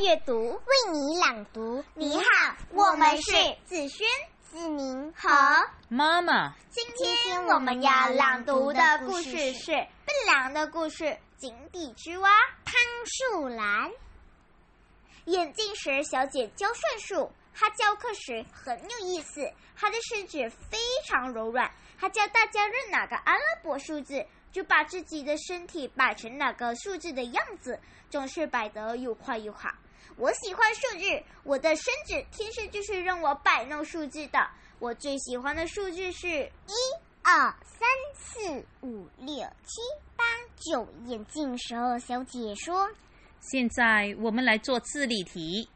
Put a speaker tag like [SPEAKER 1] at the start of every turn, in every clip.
[SPEAKER 1] 你朗读。你好，我们是
[SPEAKER 2] 子轩、
[SPEAKER 1] 子宁
[SPEAKER 2] 和
[SPEAKER 3] 妈妈。
[SPEAKER 2] 今天我们要朗读的故事是《笨狼的故事》。井底之蛙，
[SPEAKER 1] 汤树兰。
[SPEAKER 2] 眼镜蛇小姐教算术，她教课时很有意思，她的身子非常柔软。她教大家认哪个阿拉伯数字，就把自己的身体摆成哪个数字的样子，总是摆得又快又好。我喜欢数字，我的身子天生就是让我摆弄数字的。我最喜欢的数字是
[SPEAKER 1] 一、二、三、四、五、六、七、八、九。眼镜蛇小姐说：“
[SPEAKER 3] 现在我们来做智力题。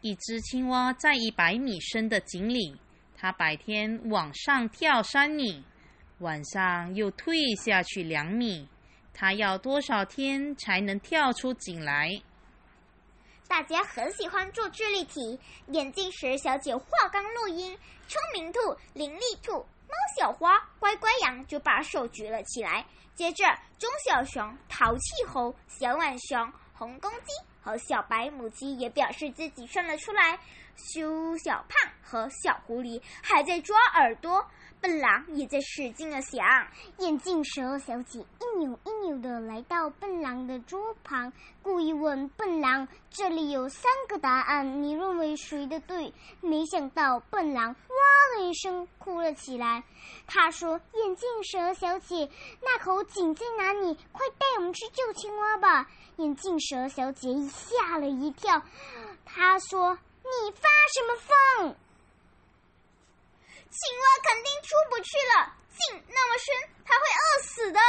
[SPEAKER 3] 一只青蛙在一百米深的井里，它白天往上跳三米，晚上又退下去两米，它要多少天才能跳出井来？”
[SPEAKER 2] 大家很喜欢做智力题。眼镜蛇小姐话刚落音，聪明兔、伶俐兔、猫小花、乖乖羊就把手举了起来。接着，中小熊、淘气猴、小浣熊、红公鸡和小白母鸡也表示自己算了出来。修小胖和小狐狸还在抓耳朵。笨狼也在使劲的想。
[SPEAKER 1] 眼镜蛇小姐一扭一扭的来到笨狼的桌旁，故意问笨狼：“这里有三个答案，你认为谁的对？”没想到笨狼哇的一声哭了起来。他说：“眼镜蛇小姐，那口井在哪里？快带我们去救青蛙吧！”眼镜蛇小姐吓了一跳，她说：“你发什么疯？”
[SPEAKER 2] 青蛙肯定出不去了，井那么深，它会饿死的。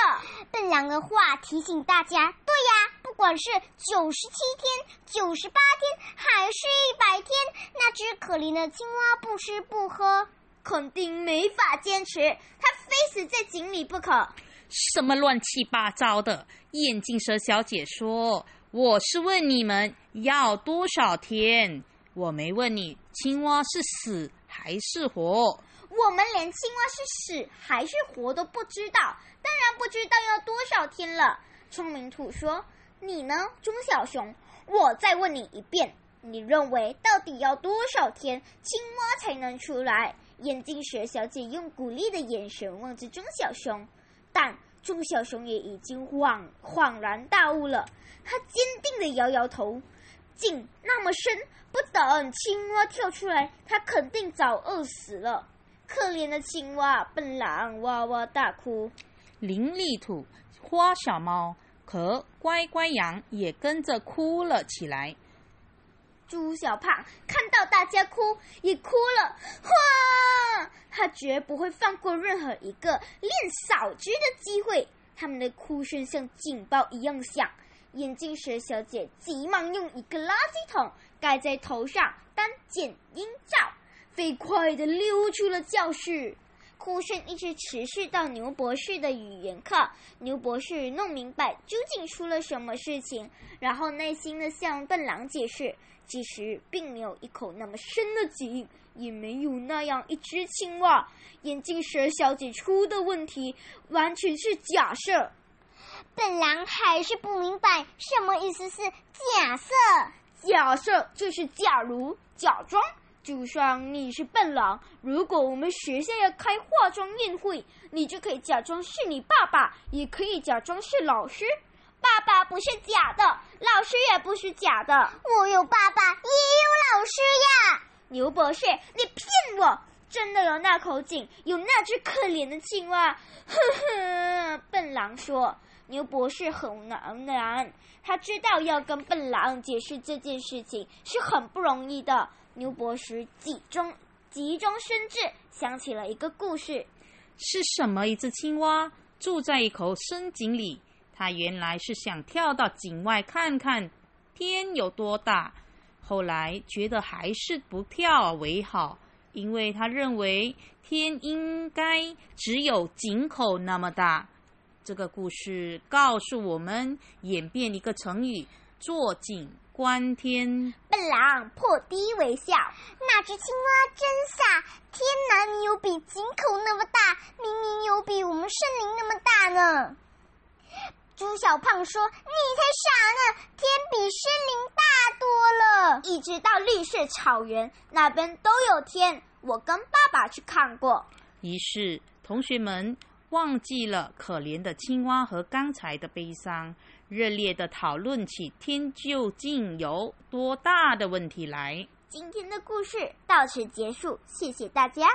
[SPEAKER 1] 笨狼的话提醒大家：对呀，不管是九十七天、九十八天，还是一百天，那只可怜的青蛙不吃不喝，
[SPEAKER 2] 肯定没法坚持，它非死在井里不可。
[SPEAKER 3] 什么乱七八糟的！眼镜蛇小姐说：“我是问你们要多少天，我没问你青蛙是死还是活。”
[SPEAKER 2] 我们连青蛙是死还是活都不知道，当然不知道要多少天了。聪明兔说：“你呢，中小熊？我再问你一遍，你认为到底要多少天青蛙才能出来？”眼镜蛇小姐用鼓励的眼神望着中小熊，但中小熊也已经恍恍然大悟了。他坚定的摇摇头：“井那么深，不等青蛙跳出来，它肯定早饿死了。”可怜的青蛙，笨狼哇哇大哭。
[SPEAKER 3] 伶俐土、花小猫和乖乖羊也跟着哭了起来。
[SPEAKER 2] 猪小胖看到大家哭，也哭了。哇！他绝不会放过任何一个练扫肢的机会。他们的哭声像警报一样响。眼镜蛇小姐急忙用一个垃圾桶盖在头上当剪音罩。飞快地溜出了教室，哭声一直持续到牛博士的语言课。牛博士弄明白究竟出了什么事情，然后耐心地向笨狼解释：其实并没有一口那么深的井，也没有那样一只青蛙。眼镜蛇小姐出的问题完全是假设。
[SPEAKER 1] 笨狼还是不明白什么意思是假设。
[SPEAKER 2] 假设就是假如，假装。就算你是笨狼，如果我们学校要开化妆宴会，你就可以假装是你爸爸，也可以假装是老师。爸爸不是假的，老师也不是假的。
[SPEAKER 1] 我有爸爸，也有老师呀。
[SPEAKER 2] 牛博士，你骗我！真的有那口井，有那只可怜的青蛙。呵呵，笨狼说。牛博士很难难，他知道要跟笨狼解释这件事情是很不容易的。牛博士急中急中生智，想起了一个故事：
[SPEAKER 3] 是什么一只青蛙住在一口深井里？它原来是想跳到井外看看天有多大，后来觉得还是不跳为好，因为他认为天应该只有井口那么大。这个故事告诉我们，演变一个成语：坐井。观天，
[SPEAKER 2] 笨狼破涕为笑。
[SPEAKER 1] 那只青蛙真傻！天哪，你有比井口那么大，明明有比我们森林那么大呢。猪小胖说：“你才傻呢，天比森林大多了。”
[SPEAKER 2] 一直到绿色草原那边都有天。我跟爸爸去看过。
[SPEAKER 3] 于是，同学们忘记了可怜的青蛙和刚才的悲伤，热烈的讨论起天究竟有多大的问题来。
[SPEAKER 2] 今天的故事到此结束，谢谢大家。